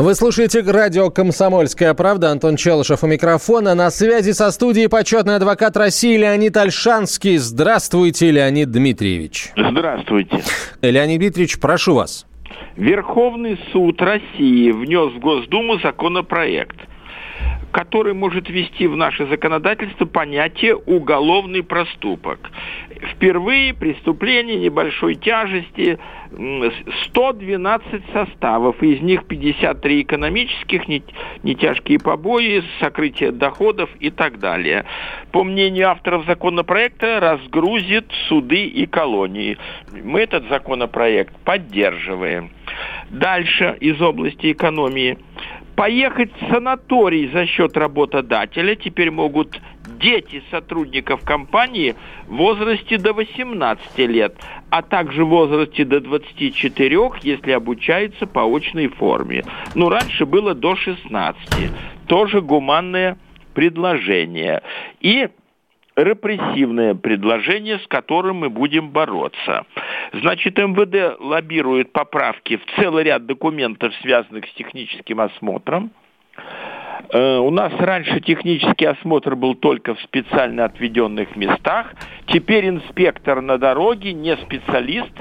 Вы слушаете радио «Комсомольская правда». Антон Челышев у микрофона. На связи со студией почетный адвокат России Леонид Альшанский. Здравствуйте, Леонид Дмитриевич. Здравствуйте. Леонид Дмитриевич, прошу вас. Верховный суд России внес в Госдуму законопроект, который может ввести в наше законодательство понятие «уголовный проступок». Впервые преступление небольшой тяжести 112 составов, из них 53 экономических, нетяжкие побои, сокрытие доходов и так далее. По мнению авторов законопроекта, разгрузит суды и колонии. Мы этот законопроект поддерживаем. Дальше из области экономии. Поехать в санаторий за счет работодателя теперь могут дети сотрудников компании в возрасте до 18 лет, а также в возрасте до 24, если обучаются по очной форме. Ну, раньше было до 16. Тоже гуманное предложение. И репрессивное предложение, с которым мы будем бороться. Значит, МВД лоббирует поправки в целый ряд документов, связанных с техническим осмотром. Э, у нас раньше технический осмотр был только в специально отведенных местах. Теперь инспектор на дороге, не специалист,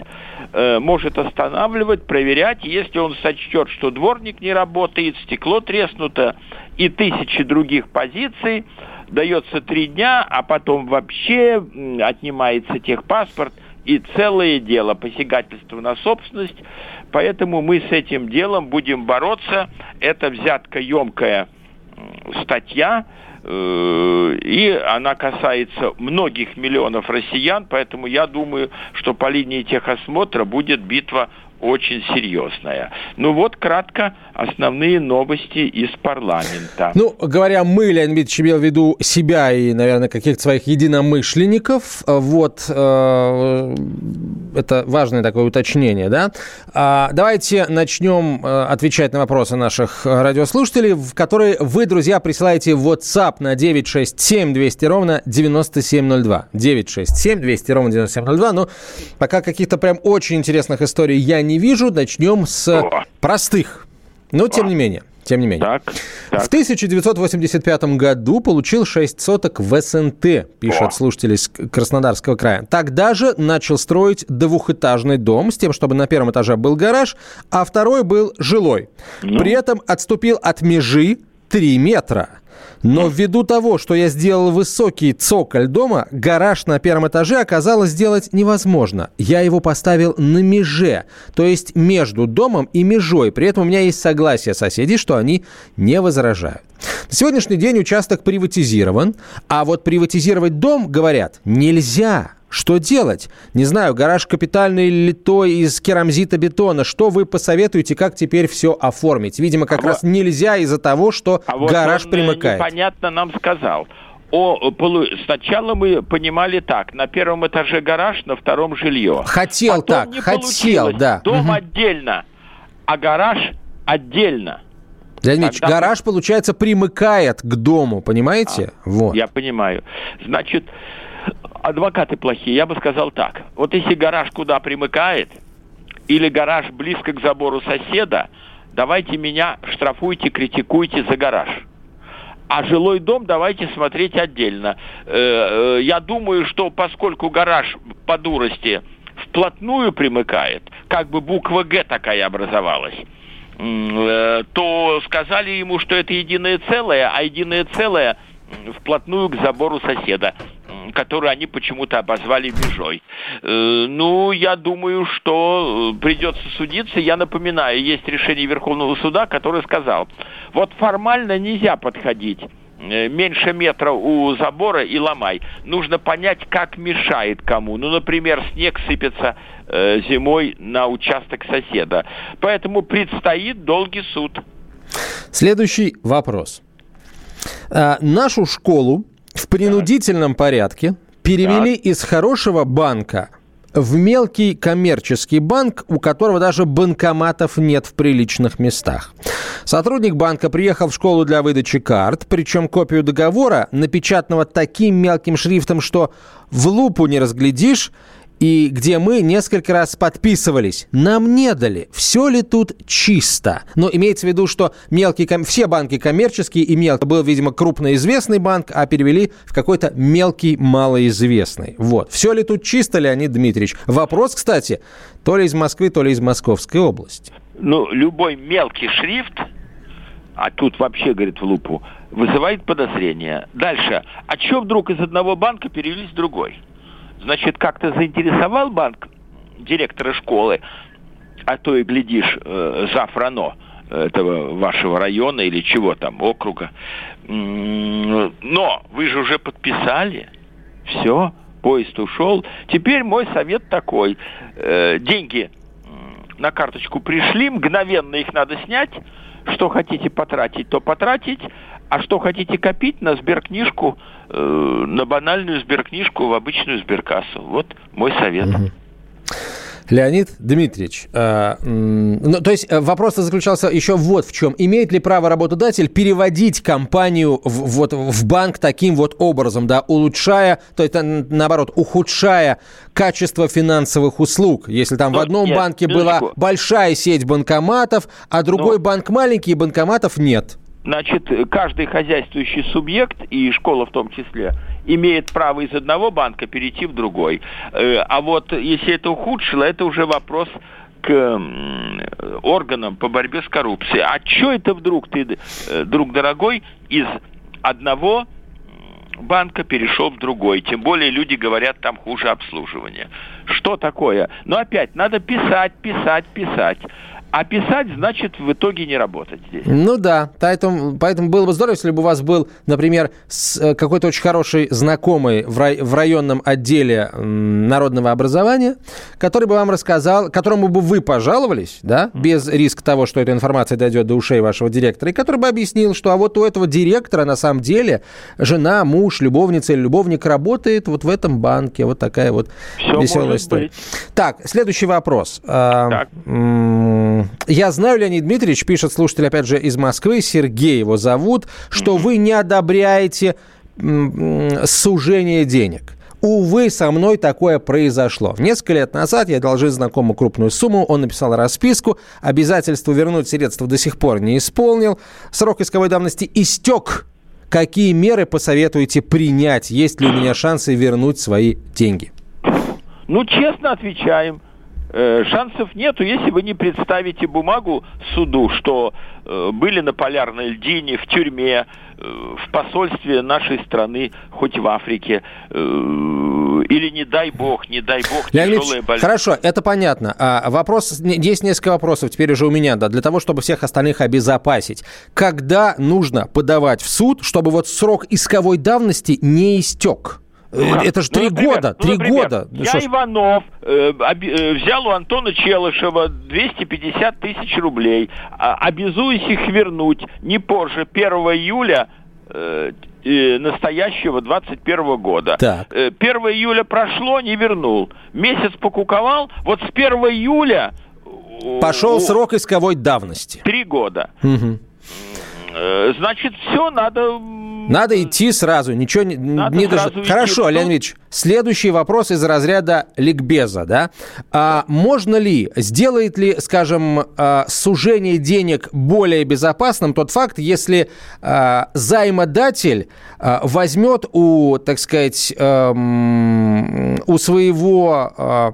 э, может останавливать, проверять. Если он сочтет, что дворник не работает, стекло треснуто и тысячи других позиций, дается три дня, а потом вообще отнимается техпаспорт и целое дело посягательства на собственность. Поэтому мы с этим делом будем бороться. Это взятка емкая статья, э, и она касается многих миллионов россиян, поэтому я думаю, что по линии техосмотра будет битва очень серьезная. Ну вот кратко основные новости из парламента. Ну, говоря мы, Леонид Дмитриевич, имел в виду себя и, наверное, каких-то своих единомышленников. Вот э, это важное такое уточнение, да? А, давайте начнем э, отвечать на вопросы наших радиослушателей, в которые вы, друзья, присылаете в WhatsApp на 967 200 ровно 9702. 967 200 ровно 9702. Но пока каких-то прям очень интересных историй я не вижу. Начнем с простых. Но тем не менее. Тем не менее. Так, так. В 1985 году получил 6 соток в СНТ, пишет О. слушатель из Краснодарского края. Тогда же начал строить двухэтажный дом с тем, чтобы на первом этаже был гараж, а второй был жилой. Ну. При этом отступил от межи 3 метра. Но ввиду того, что я сделал высокий цоколь дома, гараж на первом этаже оказалось сделать невозможно. Я его поставил на меже, то есть между домом и межой. При этом у меня есть согласие соседей, что они не возражают. На сегодняшний день участок приватизирован, а вот приватизировать дом, говорят, нельзя. Что делать? Не знаю, гараж капитальный литой из керамзита бетона. Что вы посоветуете, как теперь все оформить? Видимо, как а раз вот... нельзя из-за того, что а гараж вот он примыкает. Понятно нам сказал. О, полу... Сначала мы понимали так, на первом этаже гараж, на втором жилье. Хотел Потом так, хотел, да. Дом угу. отдельно, а гараж отдельно. Леонид Тогда... гараж, получается, примыкает к дому, понимаете? А, вот. Я понимаю. Значит, адвокаты плохие. Я бы сказал так. Вот если гараж куда примыкает, или гараж близко к забору соседа, давайте меня штрафуйте, критикуйте за гараж. А жилой дом давайте смотреть отдельно. Э, э, я думаю, что поскольку гараж по дурости вплотную примыкает, как бы буква «Г» такая образовалась, э, то сказали ему, что это единое целое, а единое целое вплотную к забору соседа которую они почему-то обозвали межой. Э, ну, я думаю, что э, придется судиться. Я напоминаю, есть решение Верховного суда, который сказал, вот формально нельзя подходить э, меньше метра у забора и ломай. Нужно понять, как мешает кому. Ну, например, снег сыпется э, зимой на участок соседа. Поэтому предстоит долгий суд. Следующий вопрос. А, нашу школу в принудительном порядке перевели так. из хорошего банка в мелкий коммерческий банк, у которого даже банкоматов нет в приличных местах. Сотрудник банка приехал в школу для выдачи карт, причем копию договора, напечатанного таким мелким шрифтом, что в лупу не разглядишь, и где мы несколько раз подписывались. Нам не дали. Все ли тут чисто? Но имеется в виду, что мелкие, все банки коммерческие и мелкие. Был, видимо, крупноизвестный банк, а перевели в какой-то мелкий малоизвестный. Вот. Все ли тут чисто, Леонид Дмитриевич? Вопрос, кстати, то ли из Москвы, то ли из Московской области. Ну, любой мелкий шрифт, а тут вообще, говорит, в лупу, вызывает подозрение. Дальше. А что вдруг из одного банка перевелись в другой? Значит, как-то заинтересовал банк директора школы, а то и глядишь, э, Зафрано этого вашего района или чего там, округа. Но вы же уже подписали. Все, поезд ушел. Теперь мой совет такой. Э, деньги на карточку пришли, мгновенно их надо снять. Что хотите потратить, то потратить. А что хотите копить на сберкнижку, э, на банальную сберкнижку, в обычную сберкассу. Вот мой совет. Угу. Леонид Дмитриевич, э, ну, то есть э, вопрос заключался еще вот в чем. Имеет ли право работодатель переводить компанию в, вот, в банк таким вот образом, да, улучшая, то есть наоборот, ухудшая качество финансовых услуг? Если там ну, в одном нет, банке была большая сеть банкоматов, а другой ну, банк маленький, и банкоматов нет значит, каждый хозяйствующий субъект, и школа в том числе, имеет право из одного банка перейти в другой. Э, а вот если это ухудшило, это уже вопрос к органам по борьбе с коррупцией. А что это вдруг ты, э, друг дорогой, из одного банка перешел в другой. Тем более люди говорят, там хуже обслуживание. Что такое? Но опять, надо писать, писать, писать. А писать значит в итоге не работать здесь. Ну да, поэтому, поэтому было бы здорово, если бы у вас был, например, э, какой-то очень хороший знакомый в, рай, в районном отделе народного образования, который бы вам рассказал, которому бы вы пожаловались, да, без риска того, что эта информация дойдет до ушей вашего директора, и который бы объяснил, что а вот у этого директора на самом деле жена, муж, любовница или любовник работает вот в этом банке. Вот такая вот Все веселая история. Быть. Так, следующий вопрос. А, так. Я знаю, Леонид Дмитриевич, пишет слушатель, опять же, из Москвы, Сергей его зовут, что вы не одобряете сужение денег. Увы, со мной такое произошло. Несколько лет назад я одолжил знакомому крупную сумму, он написал расписку, обязательство вернуть средства до сих пор не исполнил, срок исковой давности истек. Какие меры посоветуете принять? Есть ли у меня шансы вернуть свои деньги? Ну, честно отвечаем. Э, шансов нету, если вы не представите бумагу суду, что э, были на полярной льдине, в тюрьме, э, в посольстве нашей страны, хоть в Африке, или не дай бог, не дай бог, Леонид тяжелая болезнь. Хорошо, это понятно. А, вопрос, есть несколько вопросов теперь уже у меня, да, для того, чтобы всех остальных обезопасить. Когда нужно подавать в суд, чтобы вот срок исковой давности не истек? Ну, это же три ну, года, три ну, года. Я Что Иванов э, э, взял у Антона Челышева 250 тысяч рублей, а, обязуюсь их вернуть не позже 1 июля э, э настоящего 21 года. Так. 1 э, июля прошло, не вернул. Месяц покуковал, вот с 1 июля... Пошел срок исковой давности. Три года. Угу. Значит, все, надо надо идти сразу, ничего не... Надо не сразу даже... Хорошо, Леонид Ильич, следующий вопрос из разряда ликбеза, да? А, можно ли, сделает ли, скажем, а, сужение денег более безопасным тот факт, если а, займодатель а, возьмет у, так сказать, а, у своего...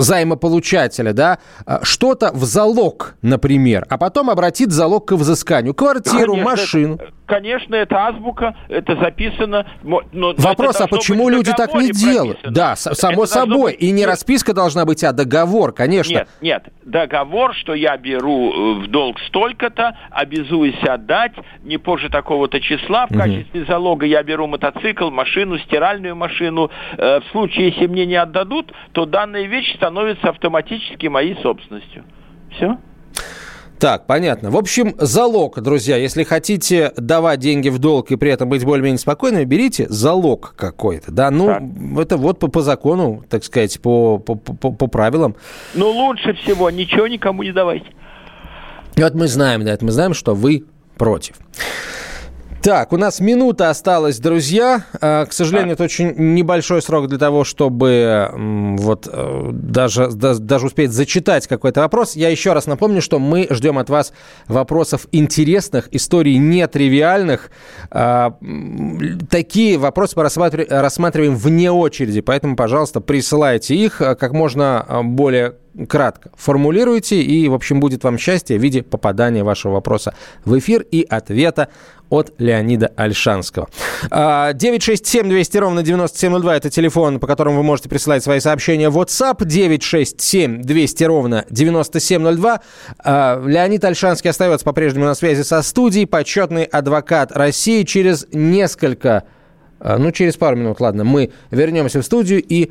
Займополучателя, да, а, что-то в залог, например, а потом обратит залог к взысканию. Квартиру, Конечно, машину. Это, конечно, это азбука, это записано. Но, Вопрос, а почему люди так не делают? Да, само это собой. Быть... И не расписка должна быть, а договор, конечно. Нет, нет. Договор, что я беру э, в долг столько-то, обязуюсь отдать не позже такого-то числа. В качестве залога я беру мотоцикл, машину, стиральную машину. Э, в случае, если мне не отдадут, то данная вещь становится автоматически моей собственностью. Все? Так, понятно. В общем, залог, друзья, если хотите давать деньги в долг и при этом быть более-менее спокойными, берите залог какой-то, да, ну, так. это вот по, по закону, так сказать, по, по, по, по правилам. Ну, лучше всего ничего никому не давайте. Вот мы знаем, да, это мы знаем, что вы против. Так, у нас минута осталась, друзья. А, к сожалению, это очень небольшой срок для того, чтобы вот э, даже, даже успеть зачитать какой-то вопрос. Я еще раз напомню, что мы ждем от вас вопросов интересных, историй нетривиальных. А, такие вопросы мы рассматриваем вне очереди, поэтому, пожалуйста, присылайте их э, как можно э, более кратко формулируйте, и, в общем, будет вам счастье в виде попадания вашего вопроса в эфир и ответа от Леонида Альшанского. 967 200 ровно 9702 – это телефон, по которому вы можете присылать свои сообщения в WhatsApp. 967 200 ровно 9702. А, Леонид Альшанский остается по-прежнему на связи со студией. Почетный адвокат России через несколько а, ну, через пару минут, ладно, мы вернемся в студию и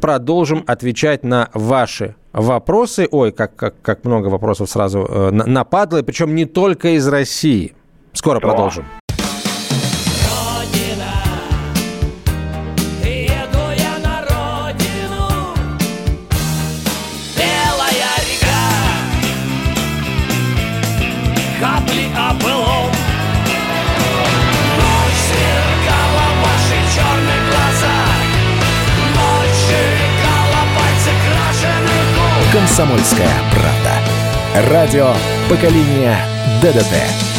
продолжим отвечать на ваши вопросы. Ой, как, как, как много вопросов сразу э, нападло, причем не только из России. Скоро Что? продолжим. «Комсомольская правда». Радио поколения ДДТ».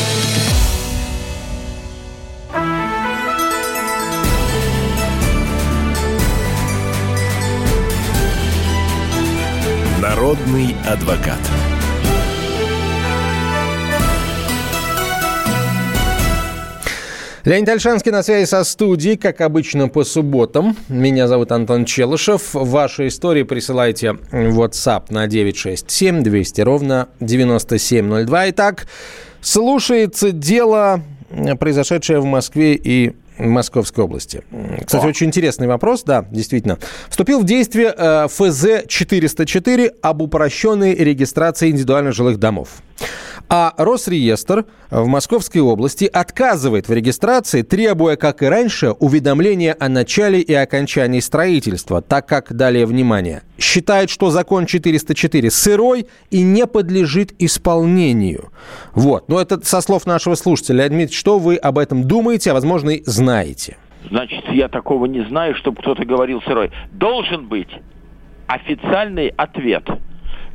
Народный адвокат. Леонид Альшанский на связи со студией, как обычно, по субботам. Меня зовут Антон Челышев. Ваши истории присылайте в WhatsApp на 967 200 ровно 9702. Итак, слушается дело, произошедшее в Москве и Московской области. Кстати, О. очень интересный вопрос, да, действительно. Вступил в действие э, ФЗ-404 об упрощенной регистрации индивидуальных жилых домов. А Росреестр в Московской области отказывает в регистрации, требуя, как и раньше, уведомления о начале и окончании строительства, так как, далее внимание, считает, что закон 404 сырой и не подлежит исполнению. Вот. Но это со слов нашего слушателя. Леонид что вы об этом думаете, а возможно и знаете? Значит, я такого не знаю, чтобы кто-то говорил сырой. Должен быть официальный ответ.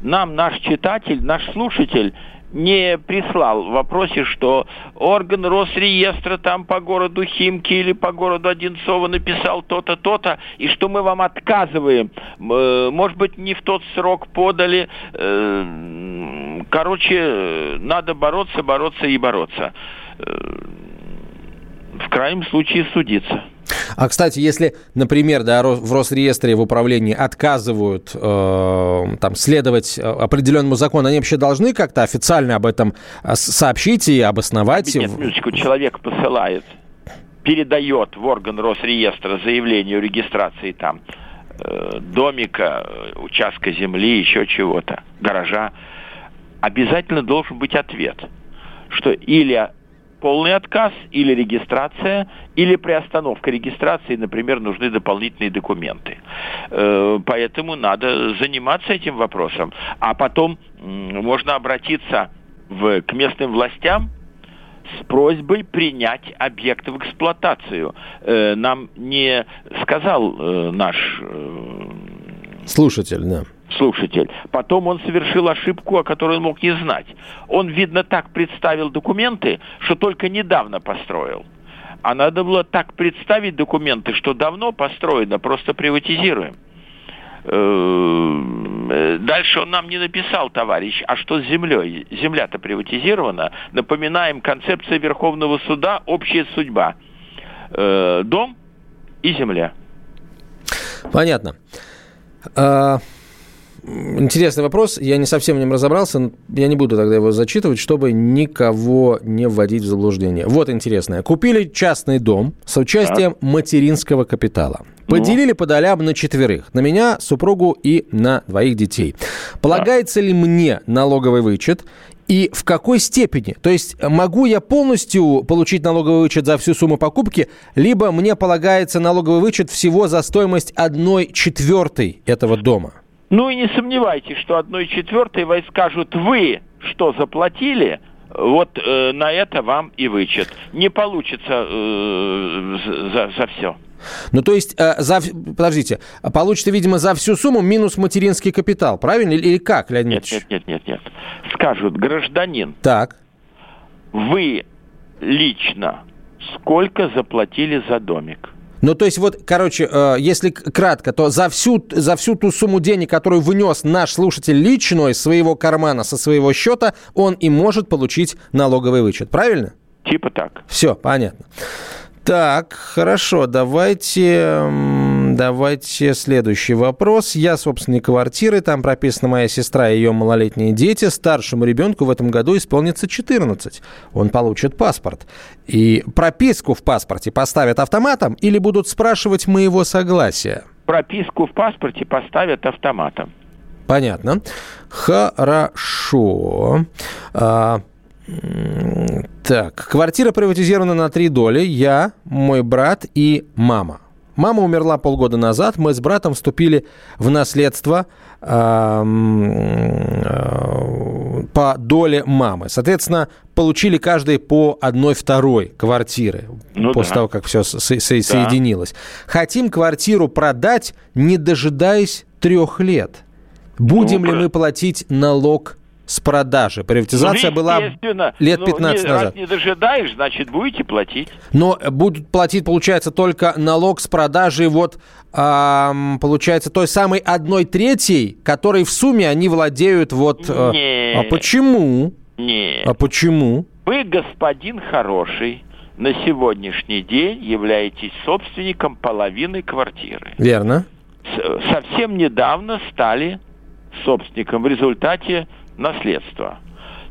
Нам наш читатель, наш слушатель не прислал в вопросе, что орган Росреестра там по городу Химки или по городу Одинцова написал то-то, то-то, и что мы вам отказываем. Э, может быть, не в тот срок подали. Э, короче, надо бороться, бороться и бороться. Э, в крайнем случае судиться. А, кстати, если, например, да, в Росреестре, в управлении отказывают э, там, следовать э, определенному закону, они вообще должны как-то официально об этом э, сообщить и обосновать? Нет, минуточку, человек посылает, передает в орган Росреестра заявление о регистрации там э, домика, э, участка земли, еще чего-то, гаража. Обязательно должен быть ответ, что или полный отказ или регистрация, или приостановка регистрации, например, нужны дополнительные документы. Э, поэтому надо заниматься этим вопросом. А потом можно обратиться в, к местным властям с просьбой принять объект в эксплуатацию. Э, нам не сказал э, наш слушатель, да слушатель. Потом он совершил ошибку, о которой он мог не знать. Он, видно, так представил документы, что только недавно построил. А надо было так представить документы, что давно построено, просто приватизируем. Э, дальше он нам не написал, товарищ, а что с землей? Земля-то приватизирована. Напоминаем, концепция Верховного суда – общая судьба. Э, дом и земля. Понятно. Интересный вопрос. Я не совсем в нем разобрался. Я не буду тогда его зачитывать, чтобы никого не вводить в заблуждение. Вот интересное. Купили частный дом с участием так. материнского капитала. Ну. Поделили по долям на четверых. На меня, супругу и на двоих детей. Полагается ли мне налоговый вычет И в какой степени? То есть могу я полностью получить налоговый вычет за всю сумму покупки, либо мне полагается налоговый вычет всего за стоимость одной четвертой этого дома? Ну и не сомневайтесь, что одной четвертой вы скажут, вы что заплатили, вот э, на это вам и вычет. Не получится э, за, за все. Ну, то есть, э, за, подождите, получится, видимо, за всю сумму минус материнский капитал, правильно? Или, или как, Леонид Нет, нет, нет, нет, нет. Скажут, гражданин, так. вы лично сколько заплатили за домик? Ну, то есть, вот, короче, э, если кратко, то за всю, за всю ту сумму денег, которую внес наш слушатель лично из своего кармана, со своего счета, он и может получить налоговый вычет, правильно? Типа так. Все, понятно. Так, хорошо, давайте, давайте следующий вопрос. Я собственник квартиры, там прописана моя сестра и ее малолетние дети. Старшему ребенку в этом году исполнится 14. Он получит паспорт. И прописку в паспорте поставят автоматом или будут спрашивать моего согласия? Прописку в паспорте поставят автоматом. Понятно. Хорошо. А, так, квартира приватизирована на три доли. Я, мой брат и мама. Мама умерла полгода назад. Мы с братом вступили в наследство э, по доле мамы. Соответственно, получили каждый по одной второй квартиры ну после да. того, как все со- со- да. соединилось. Хотим квартиру продать, не дожидаясь трех лет. Будем ну, ли мы платить налог с продажи. Приватизация ну, была лет 15 ну, не, назад. Не дожидаешь, значит, будете платить. Но будут платить, получается, только налог с продажи вот, а, получается, той самой одной третьей, которой в сумме они владеют вот... А, не. А почему? Не. А почему? Вы, господин хороший, на сегодняшний день являетесь собственником половины квартиры. Верно. С совсем недавно стали собственником в результате наследство.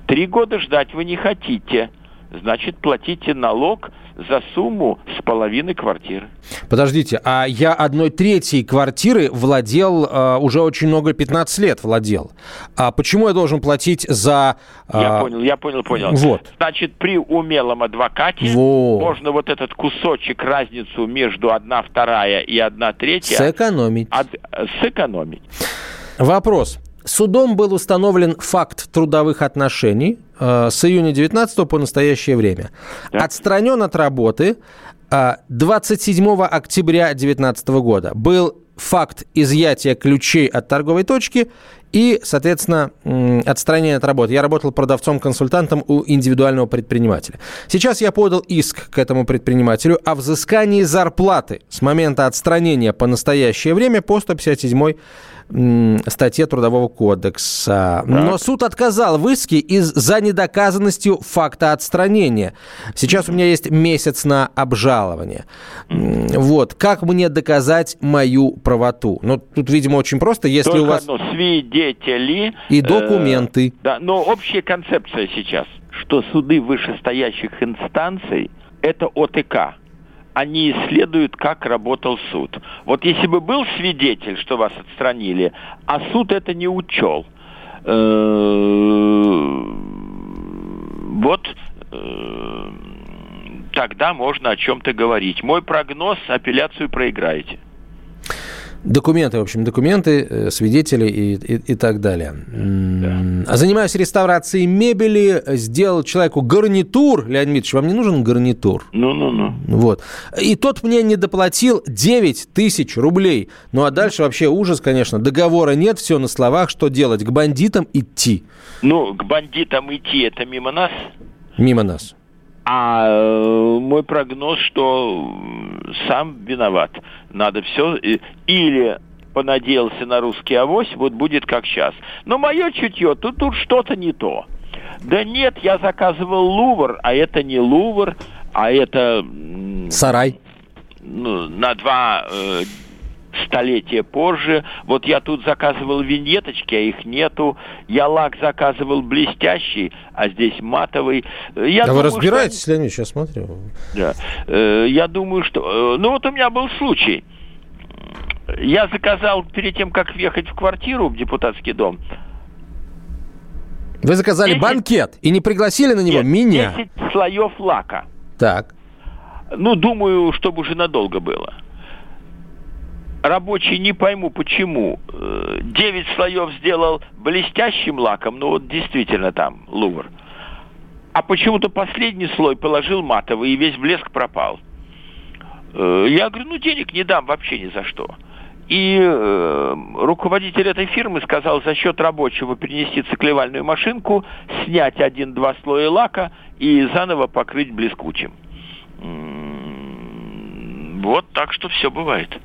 Три года ждать вы не хотите. Значит, платите налог за сумму с половины квартиры. Подождите, а я одной третьей квартиры владел э, уже очень много, 15 лет владел. А почему я должен платить за... Э... Я понял, я понял, понял. Вот. Значит, при умелом адвокате вот. можно вот этот кусочек, разницу между одна вторая и одна третья... Сэкономить. От... Сэкономить. Вопрос. Судом был установлен факт трудовых отношений э, с июня 19 по настоящее время. Да. Отстранен от работы э, 27 октября 2019 года. Был факт изъятия ключей от торговой точки и, соответственно, отстранение от работы. Я работал продавцом-консультантом у индивидуального предпринимателя. Сейчас я подал иск к этому предпринимателю о взыскании зарплаты с момента отстранения по настоящее время по 157 статье Трудового кодекса. Так. Но суд отказал в иске из-за недоказанностью факта отстранения. Сейчас у меня есть месяц на обжалование. Вот. Как мне доказать мою правоту? Ну, тут, видимо, очень просто. Если Только у вас... одно, свидетели... И документы. Э, да, но общая концепция сейчас, что суды вышестоящих инстанций – это ОТК они исследуют, как работал суд. Вот если бы был свидетель, что вас отстранили, а суд это не учел, э, вот э, тогда можно о чем-то говорить. Мой прогноз – апелляцию проиграете. Документы, в общем, документы, э, свидетели и, и, и так далее. Да. Занимаюсь реставрацией мебели, сделал человеку гарнитур. Леонид Дмитриевич, вам не нужен гарнитур? Ну-ну-ну. Вот. И тот мне не доплатил 9 тысяч рублей. Ну, а дальше вообще ужас, конечно. Договора нет, все на словах. Что делать? К бандитам идти? Ну, к бандитам идти, это мимо нас? Мимо нас. А э, мой прогноз, что сам виноват. Надо все... Или понадеялся на русский авось, вот будет как сейчас. Но мое чутье, тут, тут что-то не то. Да нет, я заказывал Лувр, а это не Лувр, а это... Сарай. Ну, на два э, столетия позже. Вот я тут заказывал виньеточки, а их нету. Я лак заказывал блестящий, а здесь матовый. Я да думаю, вы разбираетесь, что... Леонид, сейчас смотрю. Да. Э, я думаю, что... Э, ну вот у меня был случай. Я заказал перед тем, как въехать в квартиру, в депутатский дом, Вы заказали 10, банкет и не пригласили на него нет, меня? 10 слоев лака. Так. Ну, думаю, чтобы уже надолго было. Рабочий не пойму, почему. Э, девять слоев сделал блестящим лаком, ну вот действительно там лувр. А почему-то последний слой положил матовый, и весь блеск пропал. Э, я говорю, ну денег не дам вообще ни за что. И э, руководитель этой фирмы сказал за счет рабочего перенести циклевальную машинку, снять один-два слоя лака и заново покрыть блескучим. Вот так что все бывает.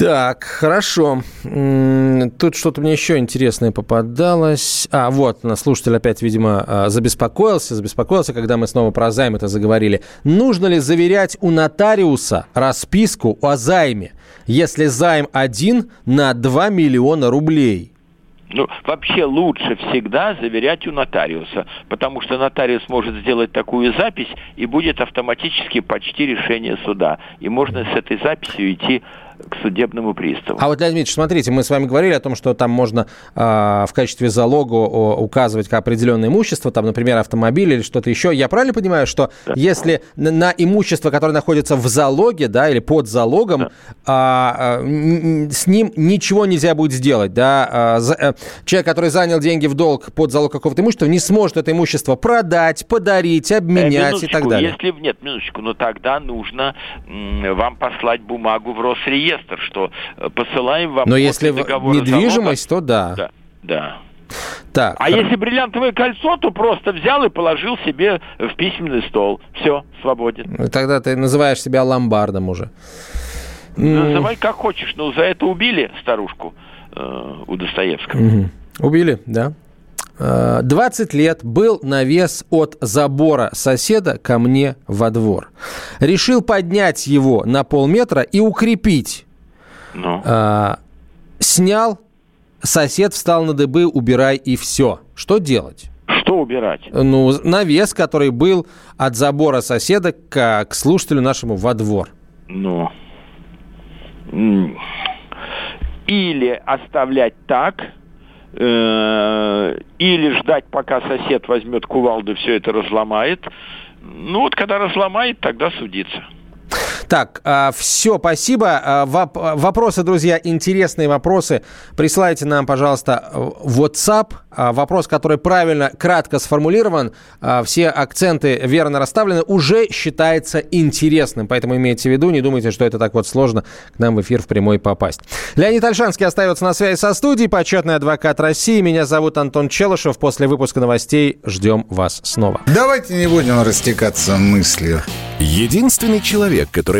Так, хорошо. Тут что-то мне еще интересное попадалось. А, вот, слушатель опять, видимо, а, забеспокоился, забеспокоился, когда мы снова про займ это заговорили. Нужно ли заверять у нотариуса расписку о займе, если займ один на 2 миллиона рублей? Ну, вообще лучше всегда заверять у нотариуса, потому что нотариус может сделать такую запись, и будет автоматически почти решение суда. И можно с этой записью идти к судебному приставу. А вот, Леонид Дмитриевич, смотрите, мы с вами говорили о том, что там можно э, в качестве залога указывать определенное имущество, там, например, автомобиль или что-то еще. Я правильно понимаю, что да. если на, на имущество, которое находится в залоге, да, или под залогом, да. э, э, с ним ничего нельзя будет сделать, да? Э, э, человек, который занял деньги в долг под залог какого-то имущества, не сможет это имущество продать, подарить, обменять э, и так далее. Если нет, минуточку, но тогда нужно м, вам послать бумагу в Росреестр реестр, что э, посылаем вам... Но если недвижимость, залога, то да. Да, да. Так. А если бриллиантовое кольцо, то просто взял и положил себе в письменный стол. Все, свободен. Тогда ты называешь себя ломбардом уже. Называй как хочешь, но за это убили старушку э, у Достоевского. Угу. Убили, да. 20 лет был навес от забора соседа ко мне во двор. Решил поднять его на полметра и укрепить. Ну. А, снял, сосед встал на дыбы, убирай и все. Что делать? Что убирать? Ну, навес, который был от забора соседа к, к слушателю нашему во двор. Ну. Или оставлять так, Э, или ждать, пока сосед возьмет кувалду, все это разломает. Ну вот, когда разломает, тогда судиться. Так, а, все, спасибо. А, вопросы, друзья, интересные вопросы. Присылайте нам, пожалуйста, WhatsApp. А, вопрос, который правильно, кратко сформулирован, все акценты верно расставлены, уже считается интересным. Поэтому имейте в виду, не думайте, что это так вот сложно к нам в эфир в прямой попасть. Леонид Альшанский остается на связи со студией, почетный адвокат России. Меня зовут Антон Челышев. После выпуска новостей ждем вас снова. Давайте не будем растекаться мыслью. Единственный человек, который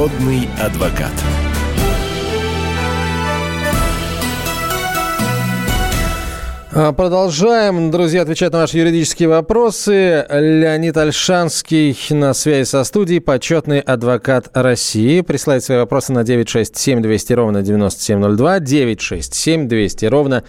Народный адвокат. А, продолжаем, друзья, отвечать на ваши юридические вопросы. Леонид Альшанский на связи со студией, почетный адвокат России. Присылайте свои вопросы на 967 200 ровно 9702, 967 200 ровно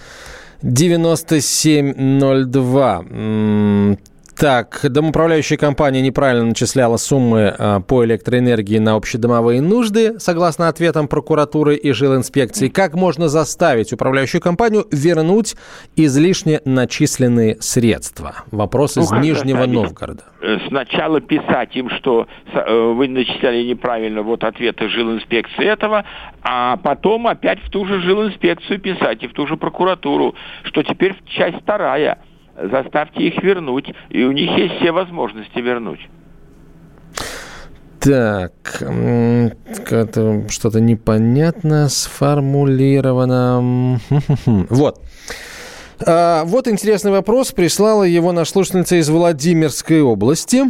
9702. Так, домоуправляющая компания неправильно начисляла суммы э, по электроэнергии на общедомовые нужды, согласно ответам прокуратуры и жилинспекции. Как можно заставить управляющую компанию вернуть излишне начисленные средства? Вопрос ну, из Нижнего Новгорода. Э, сначала писать им, что э, вы начисляли неправильно, вот ответы жилинспекции этого, а потом опять в ту же жилинспекцию писать и в ту же прокуратуру, что теперь часть вторая – заставьте их вернуть. И у них есть все возможности вернуть. Так, что-то непонятно сформулировано. Вот. А, вот интересный вопрос. Прислала его наш слушательница из Владимирской области.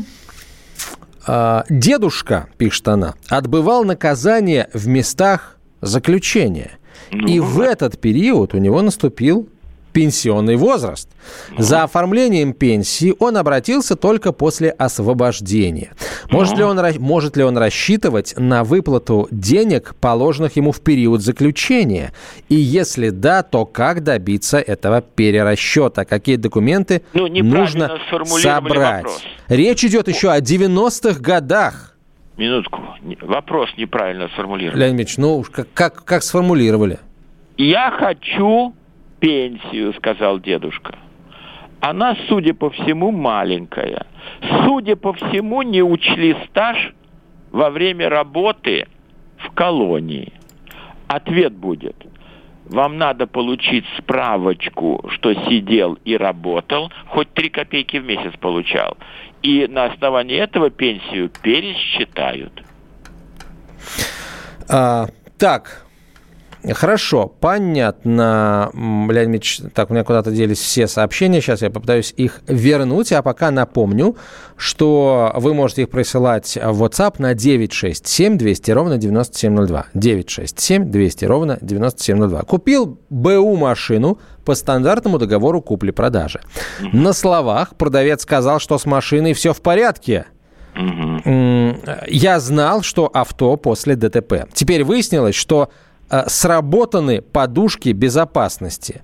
А, дедушка, пишет она, отбывал наказание в местах заключения. Ну, и в этот период у него наступил пенсионный возраст. За оформлением пенсии он обратился только после освобождения. Может ли, он, может ли он рассчитывать на выплату денег, положенных ему в период заключения? И если да, то как добиться этого перерасчета? Какие документы ну, нужно собрать? Вопрос. Речь идет еще о 90-х годах. Минутку. Вопрос неправильно сформулирован. Леонид Ильич, ну как, как, как сформулировали? Я хочу пенсию, сказал дедушка. Она, судя по всему, маленькая. Судя по всему, не учли стаж во время работы в колонии. Ответ будет. Вам надо получить справочку, что сидел и работал, хоть три копейки в месяц получал. И на основании этого пенсию пересчитают. А, так, Хорошо, понятно. Леонид Ильич, так, у меня куда-то делись все сообщения. Сейчас я попытаюсь их вернуть. А пока напомню, что вы можете их присылать в WhatsApp на 967 200 ровно 9702. 967 200 ровно 9702. Купил БУ машину по стандартному договору купли-продажи. На словах продавец сказал, что с машиной все в порядке. Я знал, что авто после ДТП. Теперь выяснилось, что сработаны подушки безопасности.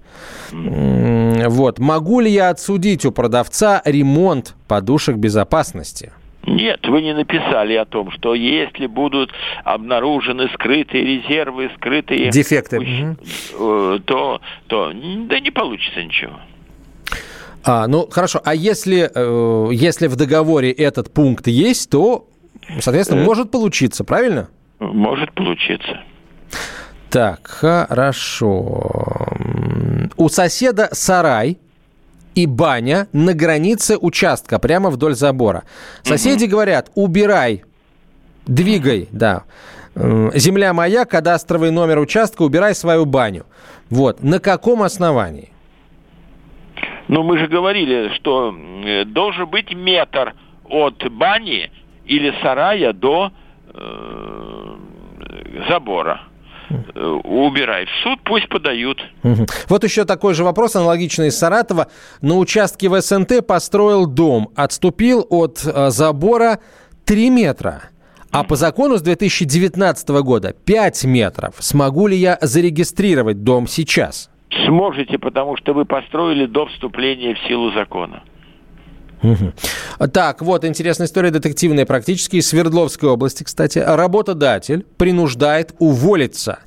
Вот. Могу ли я отсудить у продавца ремонт подушек безопасности? Нет, вы не написали о том, что если будут обнаружены скрытые резервы, скрытые... Дефекты. Э, то, то да не получится ничего. А, ну, хорошо. А если, э, если в договоре этот пункт есть, то, соответственно, может получиться, правильно? Может получиться. Так, хорошо. У соседа сарай и баня на границе участка, прямо вдоль забора. Соседи угу. говорят, убирай, двигай, да. Земля моя, кадастровый номер участка, убирай свою баню. Вот. На каком основании? Ну, мы же говорили, что должен быть метр от бани или сарая до э, забора. Э, убирай. В суд пусть подают. Вот еще такой же вопрос, аналогичный из Саратова. На участке в СНТ построил дом, отступил от э, забора 3 метра. А по закону с 2019 года 5 метров. Смогу ли я зарегистрировать дом сейчас? Сможете, потому что вы построили до вступления в силу закона. Угу. Так, вот интересная история детективная практически из Свердловской области, кстати. Работодатель принуждает уволиться.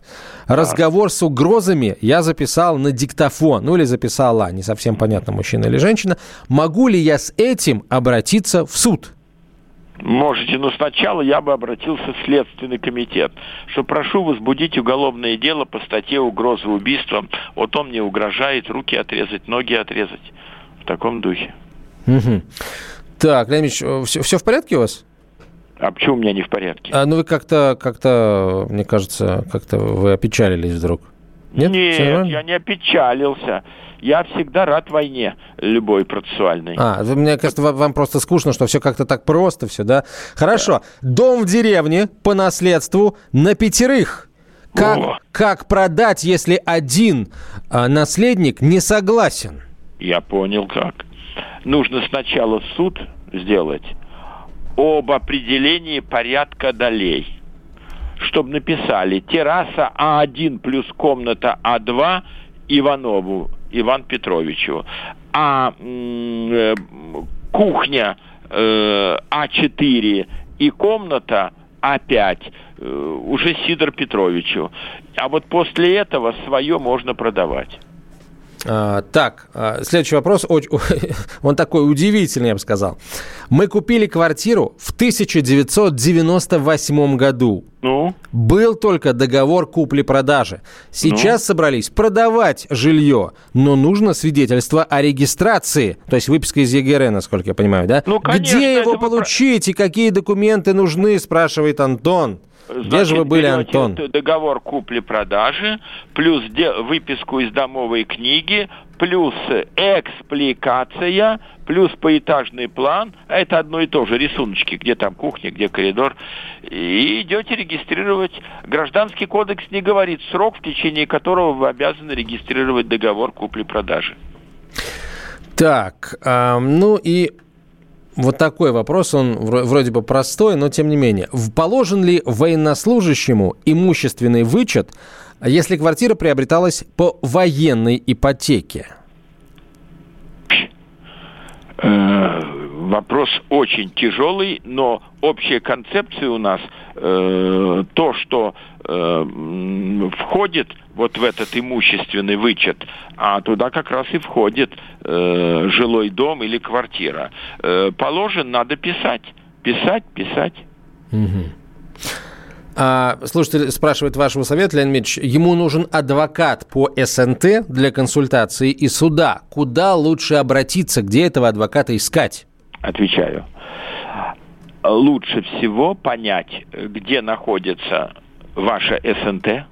Разговор с угрозами я записал на диктофон. Ну или записала, не совсем понятно, мужчина или женщина. Могу ли я с этим обратиться в суд? Можете, но сначала я бы обратился в Следственный комитет, что прошу возбудить уголовное дело по статье угрозы убийством. Вот он мне угрожает руки отрезать, ноги отрезать. В таком духе. Угу. Так, Леонид все, все в порядке у вас? А почему у меня не в порядке? А, ну вы как-то, как-то, мне кажется, как-то вы опечалились вдруг. Нет, Нет я не опечалился. Я всегда рад войне, любой процессуальной. А, мне кажется, вам просто скучно, что все как-то так просто все, да? Хорошо. Да. Дом в деревне по наследству на пятерых. Как, как продать, если один а, наследник не согласен? Я понял, как нужно сначала суд сделать об определении порядка долей. Чтобы написали терраса А1 плюс комната А2 Иванову Иван Петровичу, а э, кухня э, А4 и комната А5 э, уже Сидор Петровичу. А вот после этого свое можно продавать. А, так, а, следующий вопрос. Он такой удивительный, я бы сказал. Мы купили квартиру в 1998 году. Ну? Был только договор купли-продажи. Сейчас ну? собрались продавать жилье, но нужно свидетельство о регистрации. То есть выписка из ЕГР, насколько я понимаю, да? Ну, конечно, Где его получить и какие документы нужны, спрашивает Антон. Где же вы были, Антон? договор купли-продажи, плюс выписку из домовой книги, плюс экспликация, плюс поэтажный план. А это одно и то же, рисуночки, где там кухня, где коридор. И идете регистрировать. Гражданский кодекс не говорит срок, в течение которого вы обязаны регистрировать договор купли-продажи. Так, э, ну и вот такой вопрос, он вроде бы простой, но тем не менее. Положен ли военнослужащему имущественный вычет, если квартира приобреталась по военной ипотеке? Вопрос очень тяжелый, но общая концепция у нас э, то, что э, входит вот в этот имущественный вычет, а туда как раз и входит э, жилой дом или квартира. Э, положен, надо писать, писать, писать. Угу. А, слушатель спрашивает вашего совета, Леонид Ильич, ему нужен адвокат по СНТ для консультации и суда. Куда лучше обратиться, где этого адвоката искать? Отвечаю. Лучше всего понять, где находится ваша СНТ,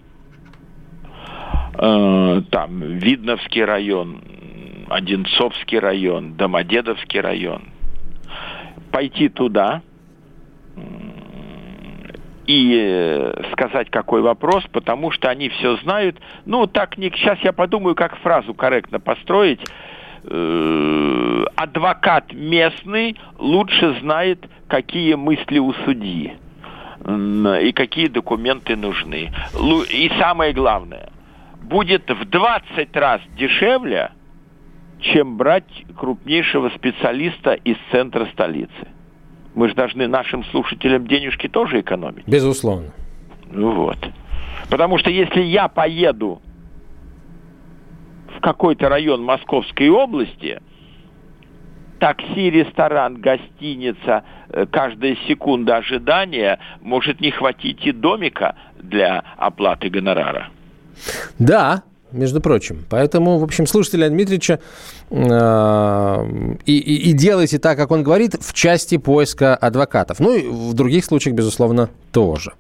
э, там Видновский район, Одинцовский район, Домодедовский район. Пойти туда, и сказать, какой вопрос, потому что они все знают. Ну, так не... Сейчас я подумаю, как фразу корректно построить. Э, адвокат местный лучше знает, какие мысли у судьи и какие документы нужны. И самое главное, будет в 20 раз дешевле, чем брать крупнейшего специалиста из центра столицы. Мы же должны нашим слушателям денежки тоже экономить. Безусловно. Ну вот. Потому что если я поеду в какой-то район Московской области, такси, ресторан, гостиница, э, каждая секунда ожидания может не хватить и домика для оплаты гонорара. Да, между прочим. Поэтому, в общем, слушайте Леонида Дмитриевича э, и, и, и делайте так, как он говорит, в части поиска адвокатов. Ну и в других случаях, безусловно, тоже.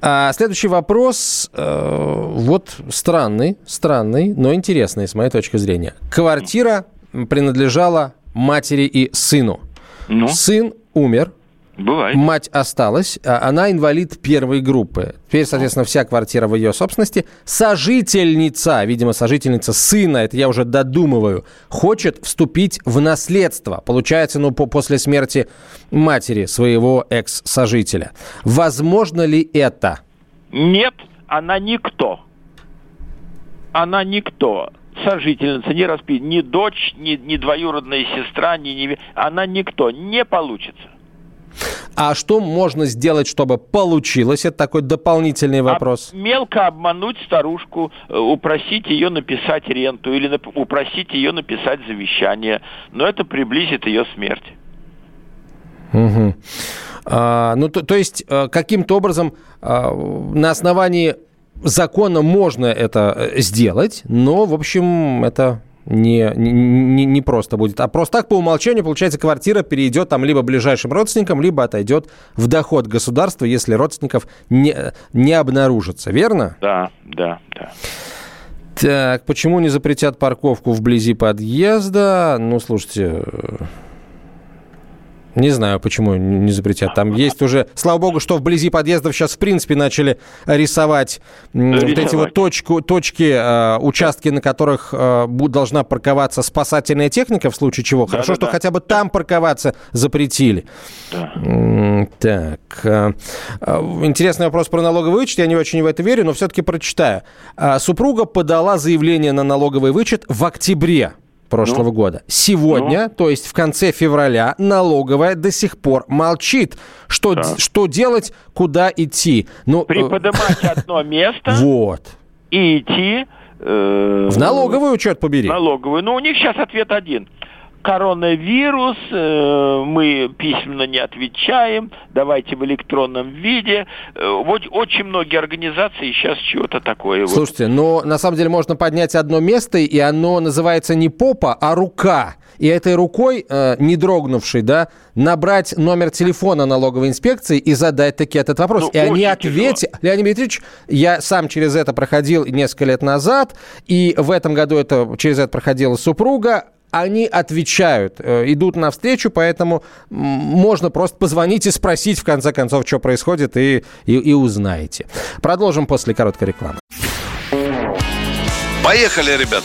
А следующий вопрос, э, вот странный, странный, но интересный с моей точки зрения. Квартира принадлежала матери и сыну. Ну? Сын умер, Бывает. Мать осталась, а она инвалид первой группы. Теперь, соответственно, вся квартира в ее собственности. Сожительница, видимо, сожительница сына, это я уже додумываю, хочет вступить в наследство. Получается, ну, по после смерти матери своего экс-сожителя. Возможно ли это? Нет, она никто. Она никто сожительница, не распи, ни дочь, ни, ни двоюродная сестра, ни, ни она никто, не получится. А что можно сделать, чтобы получилось? Это такой дополнительный вопрос. А мелко обмануть старушку, э, упросить ее написать ренту или нап- упросить ее написать завещание. Но это приблизит ее смерть. Угу. А, ну, то, то есть, э, каким-то образом а, на основании закона можно это э, сделать, но, в общем, это не, не, не просто будет. А просто так по умолчанию, получается, квартира перейдет там либо ближайшим родственникам, либо отойдет в доход государства, если родственников не, не обнаружится. Верно? Да, да, да. Так, почему не запретят парковку вблизи подъезда? Ну, слушайте, не знаю, почему не запретят. Там есть уже, слава богу, что вблизи подъездов сейчас, в принципе, начали рисовать, рисовать. вот эти вот точку, точки, э, участки, на которых э, должна парковаться спасательная техника, в случае чего. Да, Хорошо, да, что да. хотя бы там парковаться запретили. Да. Так. Э, интересный вопрос про налоговый вычет. Я не очень в это верю, но все-таки прочитаю. Супруга подала заявление на налоговый вычет в октябре прошлого ну, года. Сегодня, ну, то есть в конце февраля, налоговая до сих пор молчит. Что, да. что делать, куда идти? Ну, Приподнимать одно место вот. и идти Э, в налоговую, черт побери. Налоговую. Но у них сейчас ответ один коронавирус, э, мы письменно не отвечаем, давайте в электронном виде. Э, вот очень многие организации сейчас чего-то такое. Слушайте, вот. но на самом деле можно поднять одно место, и оно называется не попа, а рука. И этой рукой, э, не дрогнувшей, да, набрать номер телефона налоговой инспекции и задать таки этот вопрос. Ну, и они ответят. Леонид Дмитриевич, я сам через это проходил несколько лет назад, и в этом году это, через это проходила супруга они отвечают, э, идут навстречу, поэтому можно просто позвонить и спросить, в конце концов, что происходит, и, и, и узнаете. Продолжим после короткой рекламы. Поехали, ребят!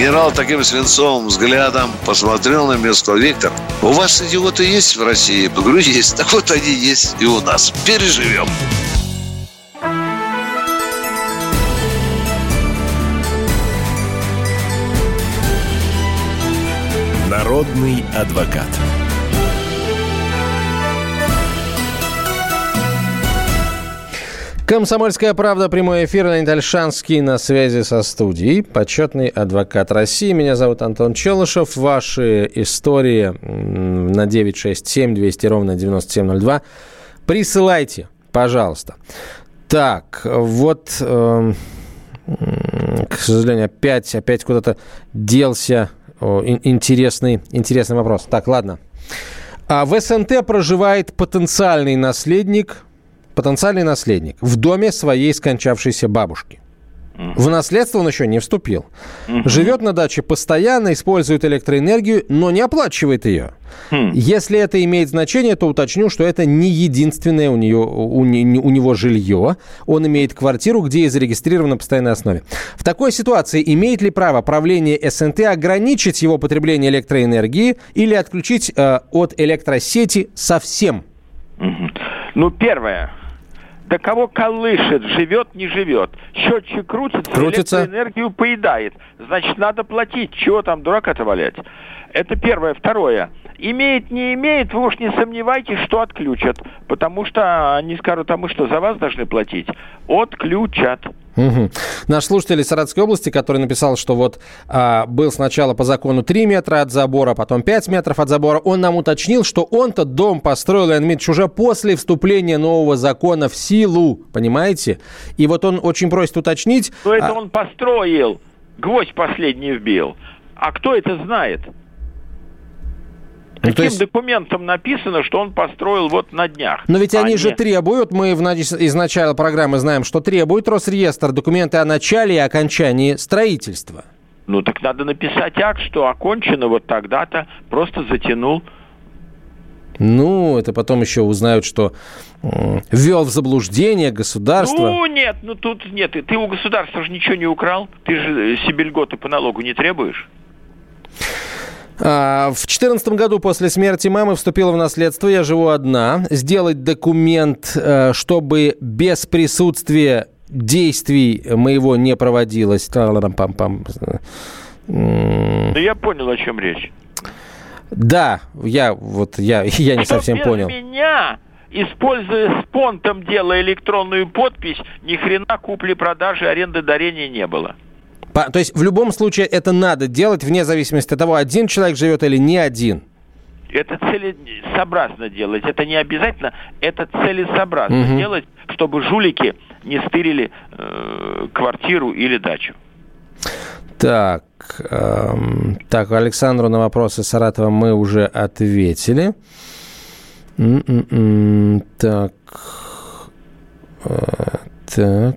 Генерал таким свинцовым взглядом посмотрел на меня и сказал, Виктор, у вас идиоты есть в России? Я говорю, есть. Так вот они есть и у нас. Переживем. Народный адвокат. Комсомольская правда, прямой эфир. Леонид Альшанский на связи со студией. Почетный адвокат России. Меня зовут Антон Челышев. Ваши истории на 967 200 ровно 9702. Присылайте, пожалуйста. Так, вот, э, к сожалению, опять, опять куда-то делся о, интересный, интересный вопрос. Так, ладно. А в СНТ проживает потенциальный наследник потенциальный наследник в доме своей скончавшейся бабушки. В наследство он еще не вступил. Живет на даче постоянно, использует электроэнергию, но не оплачивает ее. Хм. Если это имеет значение, то уточню, что это не единственное у, нее, у, у него жилье. Он имеет квартиру, где и зарегистрирован на постоянной основе. В такой ситуации имеет ли право правление СНТ ограничить его потребление электроэнергии или отключить э, от электросети совсем? Ну, первое да кого колышет, живет, не живет. Счетчик крутится, крутится. электроэнергию поедает. Значит, надо платить. Чего там дурака-то валять? Это первое. Второе. Имеет, не имеет, вы уж не сомневайтесь, что отключат. Потому что они скажут, а мы что, за вас должны платить? Отключат. Угу. Наш слушатель из Саратовской области, который написал, что вот а, был сначала по закону 3 метра от забора, потом 5 метров от забора, он нам уточнил, что он-то дом построил, Леонид Дмитриевич, уже после вступления нового закона в силу, понимаете? И вот он очень просит уточнить... Ну это а... он построил, гвоздь последний вбил. А кто это знает? Каким ну, есть... документом написано, что он построил вот на днях? Но ведь они, они же требуют, мы в, из начала программы знаем, что требует Росреестр документы о начале и окончании строительства. Ну так надо написать акт, что окончено вот тогда-то, просто затянул. Ну, это потом еще узнают, что э, ввел в заблуждение государство. Ну, нет, ну тут нет. Ты у государства же ничего не украл. Ты же себе льготы по налогу не требуешь. А, в 2014 году после смерти мамы вступила в наследство. Я живу одна. Сделать документ, э, чтобы без присутствия действий моего не проводилось. Да я понял, о чем речь. Да, я вот я, я не Что совсем без понял. меня используя спонтом делая электронную подпись, ни хрена купли-продажи, аренды, дарения не было. То есть в любом случае это надо делать, вне зависимости от того, один человек живет или не один. Это целесообразно делать. Это не обязательно, это целесообразно угу. делать, чтобы жулики не стырили э, квартиру или дачу. Так, эм, так, Александру на вопросы Саратова мы уже ответили. М-м-м, так, э, так.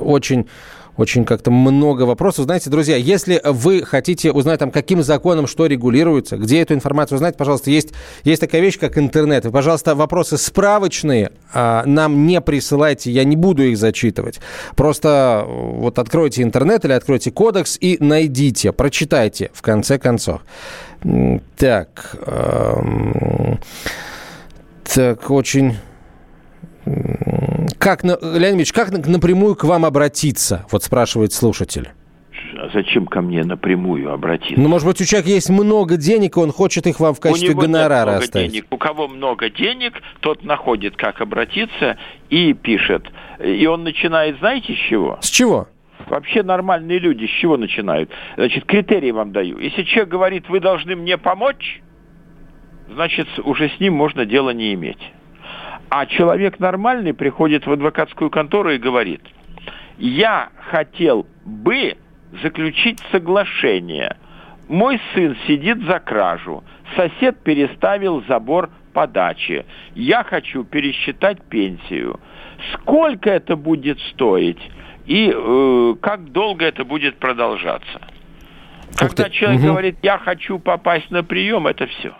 Очень Очень как-то много вопросов. Знаете, друзья, если вы хотите узнать, там, каким законом что регулируется, где эту информацию узнать, пожалуйста, есть, есть такая вещь, как интернет. И, пожалуйста, вопросы справочные а, нам не присылайте, я не буду их зачитывать. Просто э, вот откройте интернет или откройте кодекс и найдите, прочитайте, в конце концов. Так, эм, так, очень... Как, Леонид Ильич, как напрямую к вам обратиться? Вот спрашивает слушатель. А зачем ко мне напрямую обратиться? Ну, может быть, у человека есть много денег, и он хочет их вам в качестве у него гонорара много оставить. Денег. У кого много денег, тот находит, как обратиться, и пишет. И он начинает, знаете, с чего? С чего? Вообще нормальные люди с чего начинают? Значит, критерии вам даю. Если человек говорит, вы должны мне помочь, значит, уже с ним можно дело не иметь. А человек нормальный приходит в адвокатскую контору и говорит, я хотел бы заключить соглашение. Мой сын сидит за кражу. Сосед переставил забор по даче. Я хочу пересчитать пенсию. Сколько это будет стоить? И э, как долго это будет продолжаться? Когда человек угу. говорит, я хочу попасть на прием, это все.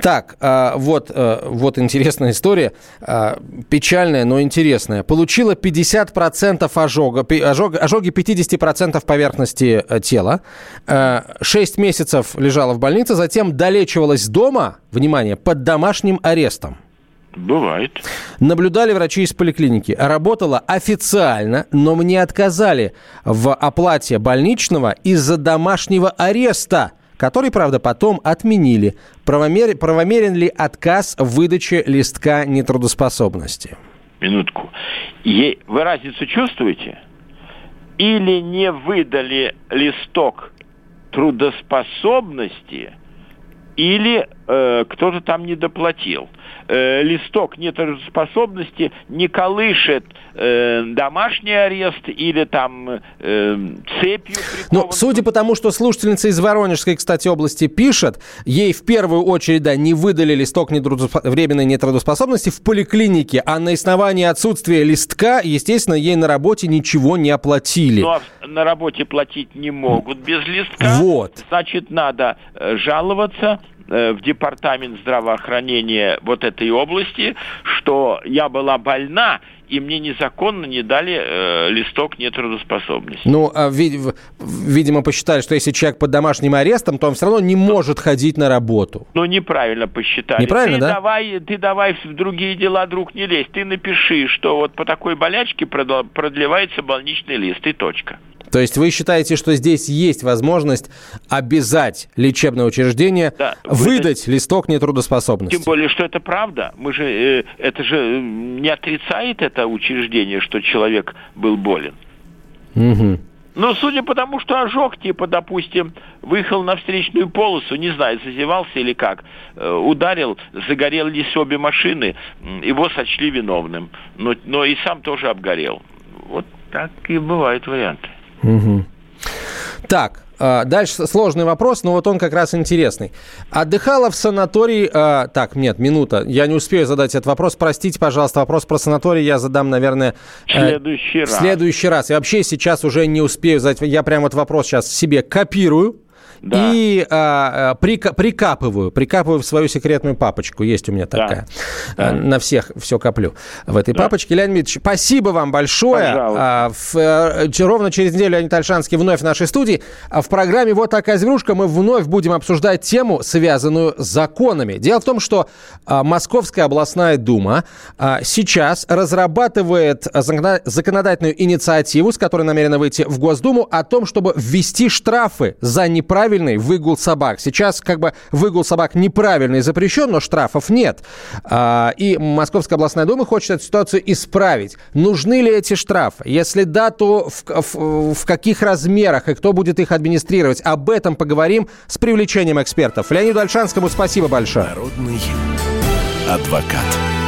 Так, а, вот, а, вот интересная история, а, печальная, но интересная. Получила 50% ожога, ожог, ожоги 50% поверхности э, тела, 6 месяцев лежала в больнице, затем долечивалась дома, внимание, под домашним арестом. Бывает. Наблюдали врачи из поликлиники. Работала официально, но мне отказали в оплате больничного из-за домашнего ареста который, правда, потом отменили. Правомер... Правомерен ли отказ в выдаче листка нетрудоспособности? Минутку. Вы разницу чувствуете? Или не выдали листок трудоспособности, или кто-то там не доплатил э, листок нетрудоспособности не колышет э, домашний арест или там э, цепью Ну, судя по тому, что слушательница из Воронежской, кстати, области пишет, ей в первую очередь, да, не выдали листок временной нетрудоспособности в поликлинике, а на основании отсутствия листка, естественно, ей на работе ничего не оплатили. Ну, а на работе платить не могут без листка. Вот. Значит, надо э, жаловаться Э, в департамент здравоохранения вот этой области, что я была больна, и мне незаконно не дали э, листок нетрудоспособности. Ну, а, вид, видимо, посчитали, что если человек под домашним арестом, то он все равно не может ходить на работу. Ну, неправильно посчитали. Неправильно, ты да? Давай, ты давай в другие дела, друг, не лезь. Ты напиши, что вот по такой болячке продлевается больничный лист, и точка. То есть вы считаете, что здесь есть возможность обязать лечебное учреждение да, выдать листок нетрудоспособности? Тем более, что это правда. Мы же, э, это же э, не отрицает это учреждение, что человек был болен. Угу. Но судя по тому, что ожог, типа, допустим, выехал на встречную полосу, не знаю, зазевался или как, э, ударил, загорелись обе машины, его сочли виновным. Но, но и сам тоже обгорел. Вот так и бывают варианты. Угу. Так, а, Дальше сложный вопрос, но вот он как раз интересный. Отдыхала в санатории... А, так, нет, минута. Я не успею задать этот вопрос. Простите, пожалуйста, вопрос про санаторий я задам, наверное... В следующий э, раз. В следующий раз. И вообще сейчас уже не успею задать. Я прям вот вопрос сейчас себе копирую да. и а, а, прика, прикапываю, прикапываю в свою секретную папочку. Есть у меня такая. Да. А, на всех все коплю в этой да. папочке. Леонид Дмитриевич, спасибо вам большое. А, в, а, ровно через неделю Леонид Альшанский вновь в нашей студии. А в программе «Вот такая зверушка» мы вновь будем обсуждать тему, связанную с законами. Дело в том, что а, Московская областная дума а, сейчас разрабатывает законодательную инициативу, с которой намерена выйти в Госдуму, о том, чтобы ввести штрафы за неправильность неправильный выгул собак. Сейчас как бы выгул собак неправильный запрещен, но штрафов нет. А, и Московская областная дума хочет эту ситуацию исправить. Нужны ли эти штрафы? Если да, то в, в, в каких размерах и кто будет их администрировать? Об этом поговорим с привлечением экспертов. Леониду Альшанскому спасибо большое. Народный адвокат.